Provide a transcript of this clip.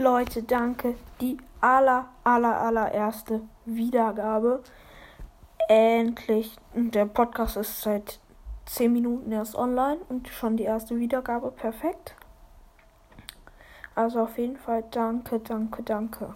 Leute, danke. Die aller, aller, allererste Wiedergabe. Endlich. Der Podcast ist seit 10 Minuten erst online und schon die erste Wiedergabe. Perfekt. Also auf jeden Fall danke, danke, danke.